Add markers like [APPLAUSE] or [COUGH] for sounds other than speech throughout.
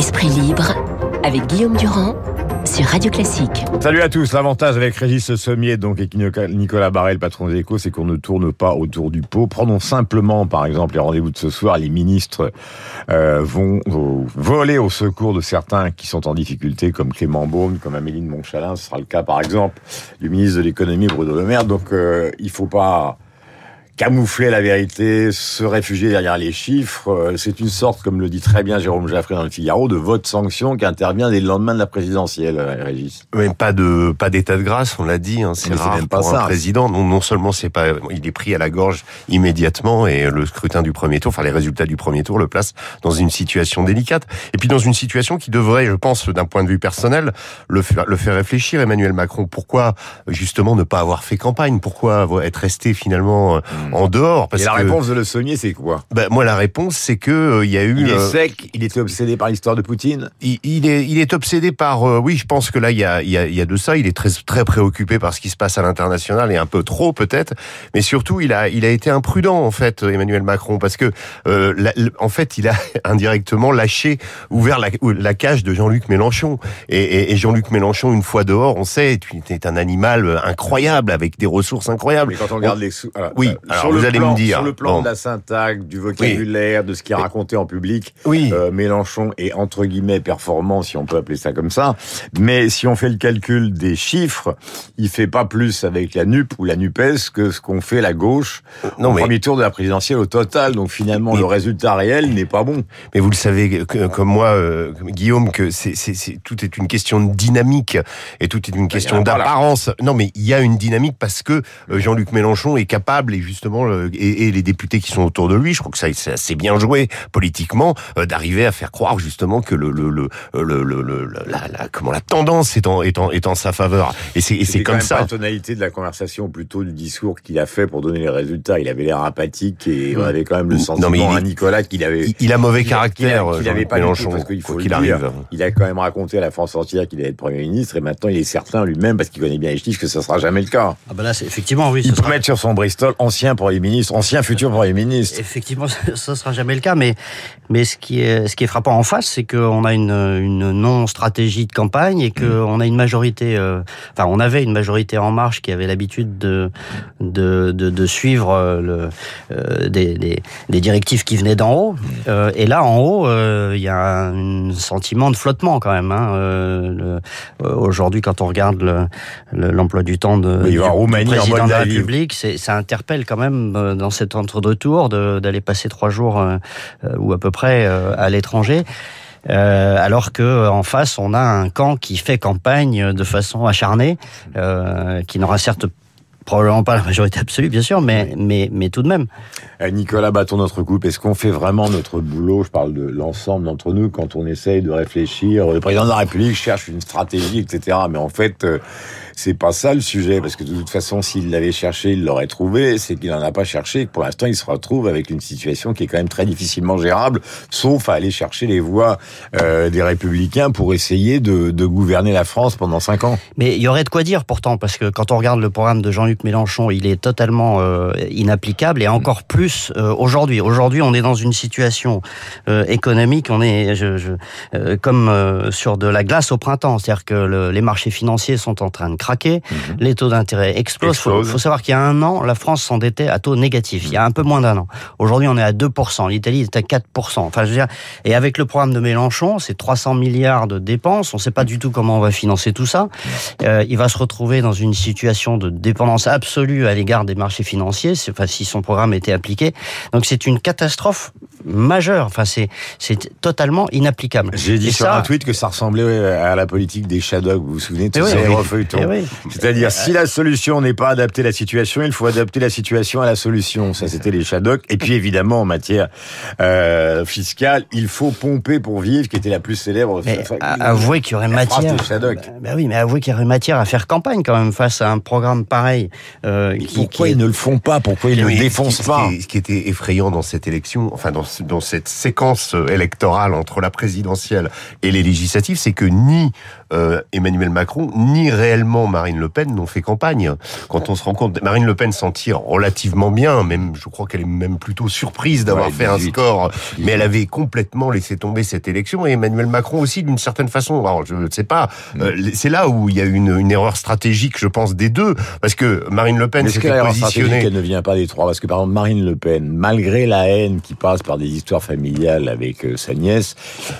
Esprit libre avec Guillaume Durand sur Radio Classique. Salut à tous. L'avantage avec Régis Sommier donc et Nicolas Barret, le patron des échos, c'est qu'on ne tourne pas autour du pot. Prenons simplement, par exemple, les rendez-vous de ce soir. Les ministres euh, vont voler au secours de certains qui sont en difficulté, comme Clément Beaune, comme Amélie de Montchalin. Ce sera le cas, par exemple, du ministre de l'économie, Bruno Le Maire. Donc, euh, il faut pas camoufler la vérité, se réfugier derrière les chiffres. Euh, c'est une sorte, comme le dit très bien Jérôme Jaffré dans le Figaro, de vote sanction qui intervient dès le lendemain de la présidentielle, euh, Régis. Mais pas de pas d'état de grâce, on l'a dit. Hein, c'est rare même pas pour ça. un président. Non, non seulement c'est pas, il est pris à la gorge immédiatement et le scrutin du premier tour, enfin les résultats du premier tour le place dans une situation délicate. Et puis dans une situation qui devrait, je pense, d'un point de vue personnel, le, le faire réfléchir. Emmanuel Macron, pourquoi justement ne pas avoir fait campagne? Pourquoi être resté finalement euh, hmm. En dehors. Parce Et la réponse de Le Sommier, c'est quoi? Ben, Moi, la réponse, c'est que euh, il y a eu... Il est euh, sec, il était obsédé par l'histoire de Poutine? Il, il, est, il est obsédé par... Euh, oui, je pense que là, il y a, il y, a, il y a de ça. Il est très, très préoccupé par ce qui se passe à l'international, et un peu trop peut-être. Mais surtout, il a, il a été imprudent, en fait, Emmanuel Macron, parce que, en fait, il a [LAUGHS] indirectement lâché, ouvert la, la cage de Jean-Luc Mélenchon. Et, et, Jean-Luc Mélenchon, une fois dehors, on sait, est un animal incroyable, avec des ressources incroyables. Mais quand on regarde les... Sous... oui, alors, vous allez me dire. Sur le plan de la syntaxe, du vocabulaire, de ce qui est raconté en public, oui. Euh, Mélenchon est entre guillemets performant, si on peut appeler ça comme ça. Mais si on fait le calcul des chiffres, il fait pas plus avec la NUP ou la NUPES que ce qu'on fait la gauche non, au premier tour de la présidentielle au total. Donc finalement, le résultat réel n'est pas bon. Mais vous le savez comme moi, euh, Guillaume, que c'est, tout est une question de dynamique et tout est une question d'apparence. Non, mais il y a une dynamique parce que euh, Jean-Luc Mélenchon est capable et justement et, les députés qui sont autour de lui, je crois que ça c'est assez bien joué politiquement euh, d'arriver à faire croire justement que le le le, le, le, la, la, comment la tendance est en est en, est en sa faveur. Et c'est c'est comme ça. la tonalité de la conversation plutôt du discours qu'il a fait pour donner les résultats. Il avait l'air apathique et on avait quand même le sentiment non, à Nicolas qu'il avait il, a mauvais caractère. Il avait pas Mélenchon parce qu'il faut qu'il arrive. Il a quand même raconté à la France entière qu'il allait être premier ministre et maintenant il est certain lui-même parce qu'il connaît bien les chiffres que ça sera jamais le cas. Ah ben là c'est effectivement oui. Il peut mettre sur son Bristol ancien premier ministre, ancien futur Premier ministre. Effectivement, [LAUGHS] ça ne sera jamais le cas, mais, mais ce, qui est, ce qui est frappant en face, c'est qu'on a une, une non-stratégie de campagne et qu'on mm. a une majorité, euh, enfin on avait une majorité en marche qui avait l'habitude de, de, de, de, suivre euh, le, euh, des, des, des, directives qui venaient d'en haut. Euh, et là, en haut, il y a un sentiment de flottement quand même. Hein. Aujourd'hui, quand on regarde l'emploi du temps de, du, président de la République, ça interpelle quand même dans cet entre-deux-tours d'aller passer trois jours euh, euh, ou à peu près euh, à l'étranger. alors que en face, on a un camp qui fait campagne de façon acharnée, qui n'aura certes probablement pas la majorité absolue, bien sûr, mais, mais, mais tout de même. Nicolas, battons notre coupe. Est-ce qu'on fait vraiment notre boulot Je parle de l'ensemble d'entre nous quand on essaye de réfléchir? Le président de la République cherche une stratégie, etc. Mais en fait, c'est pas ça le sujet, parce que de toute façon, s'il l'avait cherché, il l'aurait trouvé. C'est qu'il n'en a pas cherché. Pour l'instant, il se retrouve avec une situation qui est quand même très difficilement gérable, sauf à aller chercher les voix euh, des Républicains pour essayer de, gouverner la France pendant cinq ans. Mais il y aurait de quoi dire pourtant, parce que quand on regarde le programme de Jean-Luc Mélenchon, il est totalement euh, inapplicable et encore plus euh, aujourd'hui. Aujourd'hui, on est dans une situation économique, on est comme sur de la glace au printemps, c'est-à-dire que le, les marchés financiers sont en train de craquer Mhm. les taux d'intérêt explosent. Il faut, savoir qu'il y a un an, la France s'endettait à taux négatif. Il y a un peu moins d'un an. Aujourd'hui, on est à 2%. L'Italie est à 4%. Enfin, je veux dire, et avec le programme de Mélenchon, c'est 300 milliards de dépenses. On ne sait pas du tout comment on va financer tout ça. Euh, il va se retrouver dans une situation de dépendance absolue à l'égard des marchés financiers, enfin, si son programme était appliqué. Donc, c'est une catastrophe majeure. Enfin, c'est totalement inapplicable. J'ai dit sur un tweet que ça ressemblait à la politique des shadows. Vous vous souvenez de ces oui, c'est-à-dire, si la solution n'est pas adapter la situation, il faut adapter la situation à la solution. Ça, c'était les Shadocks. Et puis, évidemment, en matière euh, fiscale, il faut pomper pour vivre, qui était la plus célèbre. Mais avouez qu'il y aurait matière. Bah, bah, oui, mais avouez qu'il y aurait matière à faire campagne quand même face à un programme pareil. Euh, qui, pourquoi ils ne le font pas? Pourquoi ils ne le défoncent pas? ce qui, était effrayant dans cette élection, enfin dans, dans cette séquence électorale entre la présidentielle et les législatives, c'est que ni euh, Emmanuel Macron ni réellement Marine Le Pen n'ont fait campagne. Quand on se rend compte, Marine Le Pen s'en tire relativement bien, même je crois qu'elle est même plutôt surprise d'avoir fait un score, mais elle avait complètement laissé tomber cette élection et Emmanuel Macron aussi d'une certaine façon. Alors je ne sais pas, mm. euh, c'est là où il y a une, une erreur stratégique, je pense, des deux, parce que Marine Le Pen s'était positionnée. Elle ne vient pas des trois, parce que par exemple Marine Le Pen, malgré la haine qui passe par des histoires familiales avec euh, sa nièce,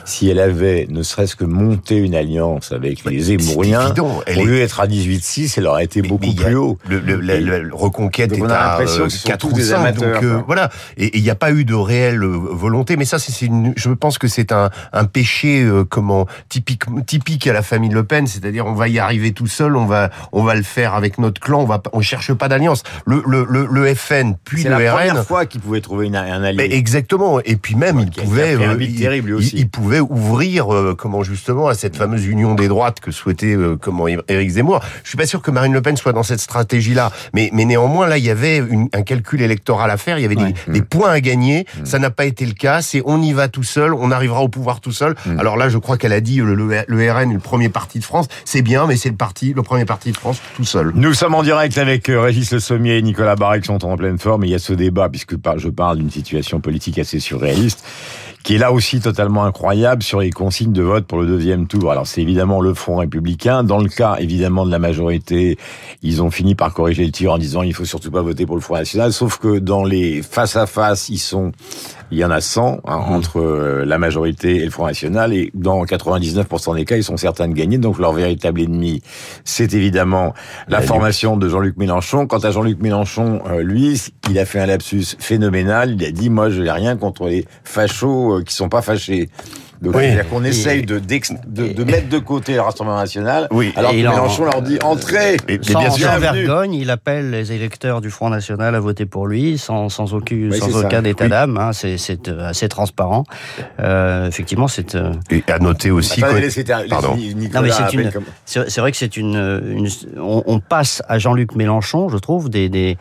si elle avait ne serait-ce que monté une alliance avec les Zémouriens, au lieu d'être à 18-6, elle aurait été beaucoup plus haut. Le, le, reconquête est à 4 ou 5, donc euh, voilà. Et il n'y a pas eu de réelle volonté, mais ça, c'est une, je pense que c'est un, un péché euh, comment typique typique à la famille Le Pen, c'est-à-dire on va y arriver tout seul, on va on va le faire avec notre clan, on va on cherche pas d'alliance. Le, le, le, FN puis le RN. C'est la première fois qu'il pouvait trouver une, un allié. exactement. Et puis même il pouvait euh, il, aussi. il, pouvait ouvrir euh, comment justement à cette fameuse union des droites que souhaitait comment Éric Zemmour. Je suis pas sûr que Marine Le Pen soit dans cette stratégie-là, mais mais néanmoins là il y avait un calcul électoral à faire, il y avait des, des, points à gagner. Mm. Ça n'a pas été le cas. C'est on y va tout seul, on arrivera au pouvoir tout seul. Mm. Alors là, je crois qu'elle a dit le, le, RN le premier parti de France. C'est bien, mais c'est le parti, le premier parti de France tout seul. Nous sommes en direct avec euh, Régis Le Sommier et Nicolas Barré qui sont en pleine forme. Et il y a ce débat, puisque je parle d'une situation politique assez surréaliste qui est là aussi totalement incroyable sur les consignes de vote pour le deuxième tour. Alors c'est évidemment le Front républicain. Dans le cas évidemment de la majorité, ils ont fini par corriger le tir en disant il faut surtout pas voter pour le Front national. Sauf que dans les face à face, ils sont il y en a 100 hein, mmh. entre euh, la majorité et le Front National, et dans 99% des cas, ils sont certains de gagner. Donc leur véritable ennemi, c'est évidemment la, formation de Jean-Luc Mélenchon. Quant à Jean-Luc Mélenchon, euh, lui, il a fait un lapsus phénoménal. Il a dit, moi, je n'ai rien contre les fachos euh, qui sont pas fâchés. Donc, oui. c'est-à-dire qu'on essaye de, de, de, mettre de côté le Rassemblement National, oui. alors que Mélenchon leur dit entrez et, sans, bien sûr, vergogne, il appelle les électeurs du Front National à voter pour lui, sans, sans, aucun, sans aucun état d'âme. Hein, c'est euh, assez transparent. Euh, effectivement, c'est... Euh... Et à noter aussi... Bah, Pardon. c'est vrai que c'est une... une on, on, passe à Jean-Luc Mélenchon, je trouve, des, des,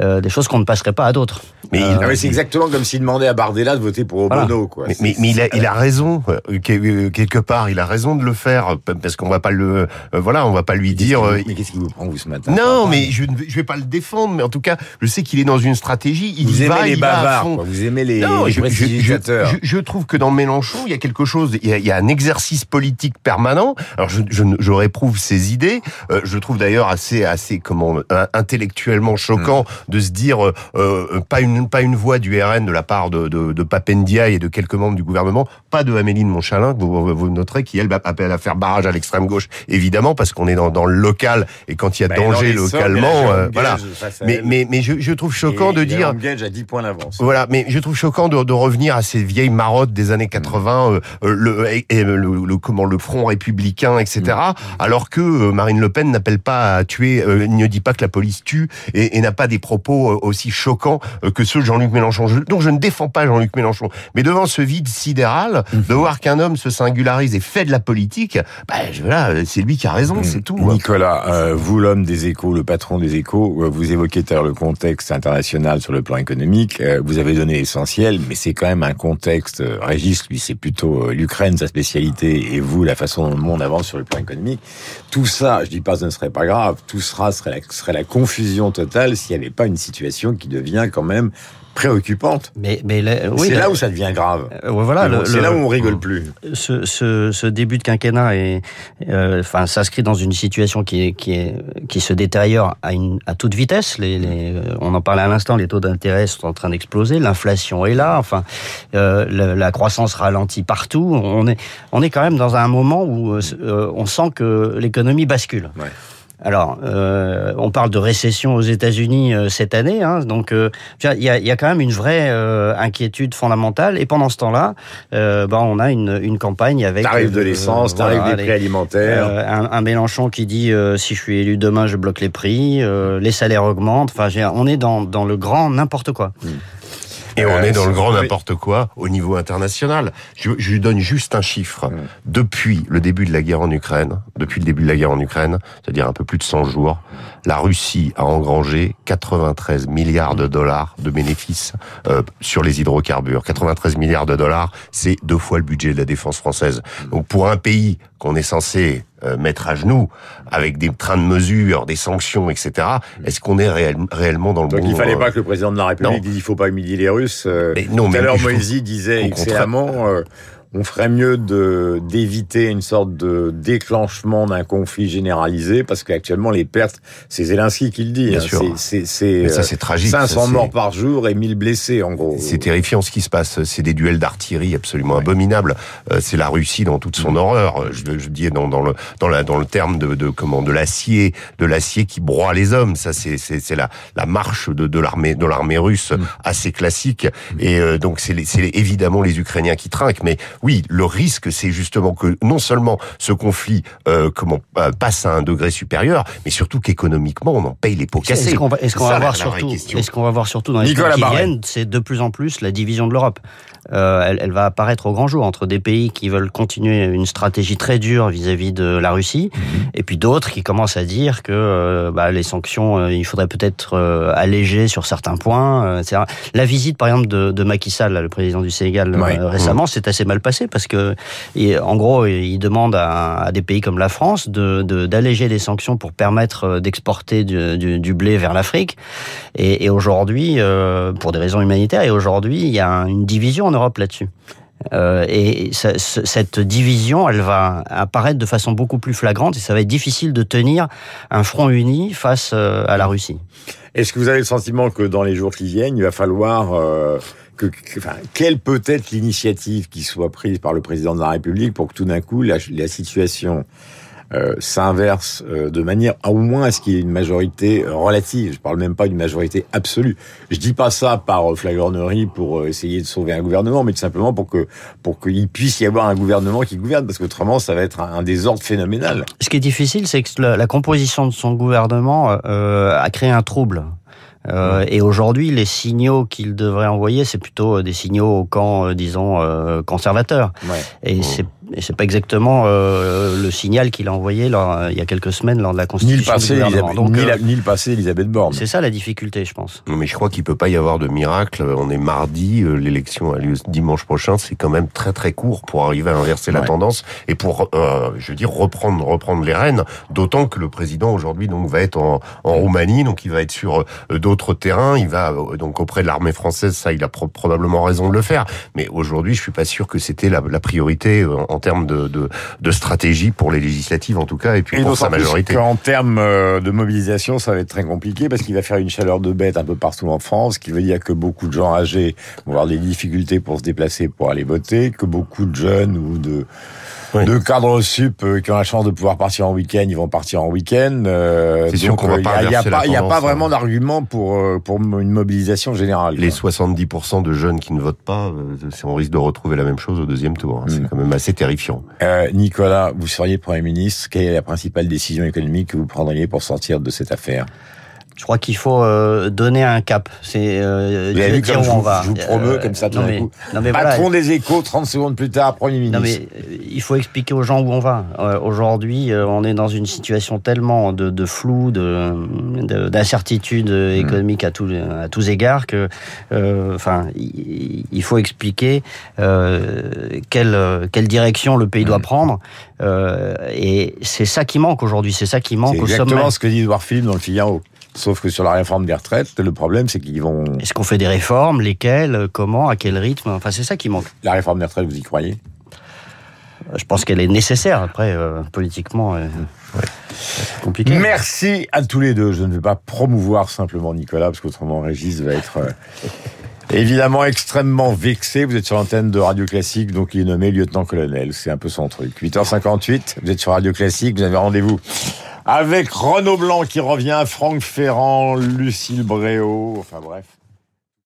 euh, des choses qu'on ne passerait pas à d'autres. Mais euh, c'est exactement comme s'il demandait à Bardella de voter pour Obono. Quoi. Mais, mais, mais il, a, il a raison euh, euh, quelque part, il a raison de le faire parce qu'on va pas le, voilà, on va pas lui dire. mais qu'est-ce qui vous prend vous ce matin Non, mais je ne je vais pas le défendre, mais en tout cas, je sais qu'il est dans une stratégie. Il vous aimez les bavards, vous aimez les, non, je, je, je, trouve que dans Mélenchon, il y a quelque chose, il y a, il y a un exercice politique permanent. Alors, je, réprouve ses idées. je trouve d'ailleurs assez, assez, comment, intellectuellement choquant hmm. de se dire euh, pas une, pas une voix du RN de la part de, de, de Papendia et de quelques membres du gouvernement, pas de Amélie de Montchalin, vous, vous noterez, qui elle appelle à faire barrage à l'extrême gauche, évidemment, parce qu'on est dans, dans le local et quand il y a danger localement, euh, voilà. Mais, mais, mais je, je trouve choquant de dire. à 10 points d'avance. Voilà, mais je trouve choquant de, de, revenir à ces vieilles marottes des années 80, mm. euh, euh, le, et, le, le, comment le front républicain, etc. Mm. Alors que Marine Le Pen n'appelle pas à tuer, ne dit pas que la police tue et, et n'a pas des propos aussi choquants que ceux de Jean-Luc Mélenchon. donc je ne défends pas Jean-Luc Mélenchon, mais devant ce vide sidéral, de voir qu'un homme se singularise et fait de la politique, bah, voilà, c'est lui qui a raison, mhm. c'est tout. Nicolas, euh, vous l'homme des échos, le patron des échos, euh, vous évoquez tout à l'heure le contexte international sur le plan économique, euh, vous avez donné l'essentiel, mais c'est quand même un contexte, Régis, lui c'est plutôt l'Ukraine, sa spécialité, et vous la façon dont le monde avance sur le plan économique. Tout ça, je dis pas que ce ne serait pas grave, tout sera serait la, serait la confusion totale s'il n'y avait pas une situation qui devient quand même préoccupante. Mais, mais oui, c'est là où ça devient grave. Euh, voilà, c'est là où on rigole plus. Ce, ce, ce début de quinquennat est, euh, enfin, s'inscrit dans une situation qui est, qui est, qui se détériore à une, à toute vitesse. Les, les, on en parlait à l'instant, les taux d'intérêt sont en train d'exploser, l'inflation est là, enfin, euh, la, la, croissance ralentit partout. On est, on est quand même dans un moment où euh, on sent que l'économie bascule. Ouais. Alors, euh, on parle de récession aux États-Unis euh, cette année, hein, donc euh, il y, a, y, a, quand même une vraie euh, inquiétude fondamentale. Et pendant ce temps-là, euh, bah, on a une, une campagne avec tarif de l'essence, tarif des prix alimentaires, un, un, Mélenchon qui dit si je suis élu demain, je bloque les prix, les salaires augmentent. Enfin, on est dans, dans le grand n'importe quoi. Hmm. Et on est dans le grand n'importe quoi au niveau international. Je, je, lui donne juste un chiffre. Depuis le début de la guerre en Ukraine, depuis le début de la guerre en Ukraine, c'est-à-dire un peu plus de 100 jours, la Russie a engrangé 93 milliards de dollars de bénéfices euh, sur les hydrocarbures. 93 milliards de dollars, c'est deux fois le budget de la défense française. Donc pour un pays qu'on est censé euh, mettre à genoux avec des trains de mesure, des sanctions, etc. Est-ce qu'on est réellement dans le Donc bon il fallait pas que le président de la République dise il faut pas humilier les Russes. non, Tout à l'heure, Moïse disait excellemment on ferait mieux de d'éviter une sorte de déclenchement d'un conflit généralisé parce qu'actuellement les pertes, c'est Zelensky qui le dit. Bien hein, sûr. C'est c'est ça c'est tragique. 500 morts par jour et 1000 blessés en gros. C'est terrifiant ce qui se passe. C'est des duels d'artillerie absolument abominables. Euh, c'est la Russie dans toute son mm. horreur. Je, je dis dans, dans le dans la dans le terme de, de comment de l'acier de l'acier qui broie les hommes. Ça c'est c'est la la marche de de l'armée de l'armée russe mm. assez classique. Et euh, donc c'est c'est évidemment les Ukrainiens qui trinquent, mais oui, le risque, c'est justement que non seulement ce conflit euh, comment euh, passe à un degré supérieur, mais surtout qu'économiquement, on en paye les pots cassés. Est-ce qu'on va, est va, voir surtout, est-ce qu'on va voir surtout dans les temps qui viennent, c'est de plus en plus la division de l'Europe. Euh, elle, elle, va apparaître au grand jour entre des pays qui veulent continuer une stratégie très dure vis-à-vis de la Russie, mhm. et puis d'autres qui commencent à dire que euh, bah, les sanctions, euh, il faudrait peut-être alléger sur certains points. La visite, par exemple, de, de Macky Sall, le président du Sénégal, récemment, c'est assez mal passé parce que, en gros, il demande à, des pays comme la France de d'alléger les sanctions pour permettre d'exporter du, du, blé vers l'Afrique. Et, aujourd'hui, pour des raisons humanitaires, et aujourd'hui, il y a une division Europe là-dessus. Euh, et cette division, elle va apparaître de façon beaucoup plus flagrante et ça va être difficile de tenir un front uni face euh, à la Russie. Est-ce que vous avez le sentiment que dans les jours qui viennent, il va falloir euh, quelle peut être l'initiative qui soit prise par le président de la République pour que tout d'un coup la situation euh, s'inverse euh, de manière au moins à ce qu'il y ait une majorité relative. Je parle même pas d'une majorité absolue. Je dis pas ça par flagornerie pour euh, essayer de sauver un gouvernement, mais tout simplement pour que pour qu'il puisse y avoir un gouvernement qui gouverne, parce qu'autrement ça va être un, désordre phénoménal. Ce qui est difficile, c'est que la, composition de son gouvernement a créé un trouble. Euh, et aujourd'hui, les signaux qu'il devrait envoyer, c'est plutôt des signaux au camp, disons, euh, conservateur. Ouais. Et mmh. c'est et c'est pas exactement euh, le signal qu'il a envoyé là, il y a quelques semaines lors de la constitution ni le passé, Elisabeth, Donc, ni, ni, le passé, Elisabeth Borne. C'est ça la difficulté, je pense. Non, mais je crois qu'il peut pas y avoir de miracle. On est mardi, euh, l'élection a lieu dimanche prochain. C'est quand même très très court pour arriver à inverser la tendance et pour, euh, je veux dire, reprendre reprendre les rênes. D'autant que le président aujourd'hui donc va être en, en Roumanie, donc il va être sur euh, d'autres terrains. Il va donc auprès de l'armée française. Ça, il a probablement raison de le faire. Mais aujourd'hui, je suis pas sûr que c'était la, la priorité en termes de, de, de, stratégie pour les législatives en tout cas, et puis pour sa majorité. En termes euh, de mobilisation, ça va être très compliqué parce qu'il va faire une chaleur de bête un peu partout en France, ce qui veut dire que beaucoup de gens âgés vont avoir des difficultés pour se déplacer pour aller voter, que beaucoup de jeunes ou de de cadres sup euh, qui ont la chance de pouvoir partir en week-end, ils vont partir en week-end. Euh, c'est sûr qu'on va pas Il n'y a, pas, y a pas vraiment d'argument pour euh, pour une mobilisation générale. Les 70% de jeunes qui ne votent pas, on risque de retrouver la même chose au deuxième tour. Hein. C'est mm. quand même assez terrifiant. Euh, Nicolas, vous seriez Premier ministre. Quelle est la principale décision économique que vous prendriez pour sortir de cette affaire? Je crois qu'il faut euh, donner un cap. C'est euh, dire où on va. Je vous promeux comme ça tout d'un coup. Patron des échos, 30 secondes plus tard, Premier ministre. Non mais euh, il faut expliquer aux gens où on va. Euh, aujourd'hui, on est dans une situation tellement de, de flou, de d'incertitude hmm. économique à tous à tous égards que, enfin, il faut expliquer quelle quelle direction le pays doit hmm. prendre. et c'est ça qui manque aujourd'hui. C'est ça qui manque au sommet. C'est exactement ce que dit Edouard Philippe dans le Figaro. Sauf que sur la réforme des retraites, le problème, c'est qu'ils vont... Est-ce qu'on fait des réformes? Lesquelles? Comment? À quel rythme? Enfin, c'est ça qui manque. La réforme des retraites, vous y croyez? Je pense qu'elle est nécessaire. Après, euh, politiquement... Euh, compliqué. Merci à tous les deux. Je ne vais pas promouvoir simplement Nicolas, parce qu'autrement Régis va être euh, évidemment extrêmement vexé. Vous êtes sur l'antenne de Radio Classique, donc il est nommé lieutenant-colonel. C'est un peu son truc. 8h58, vous êtes sur Radio Classique, vous avez rendez-vous avec Renaud Blanc qui revient, Franck Ferrand, Lucille Bréau, enfin bref.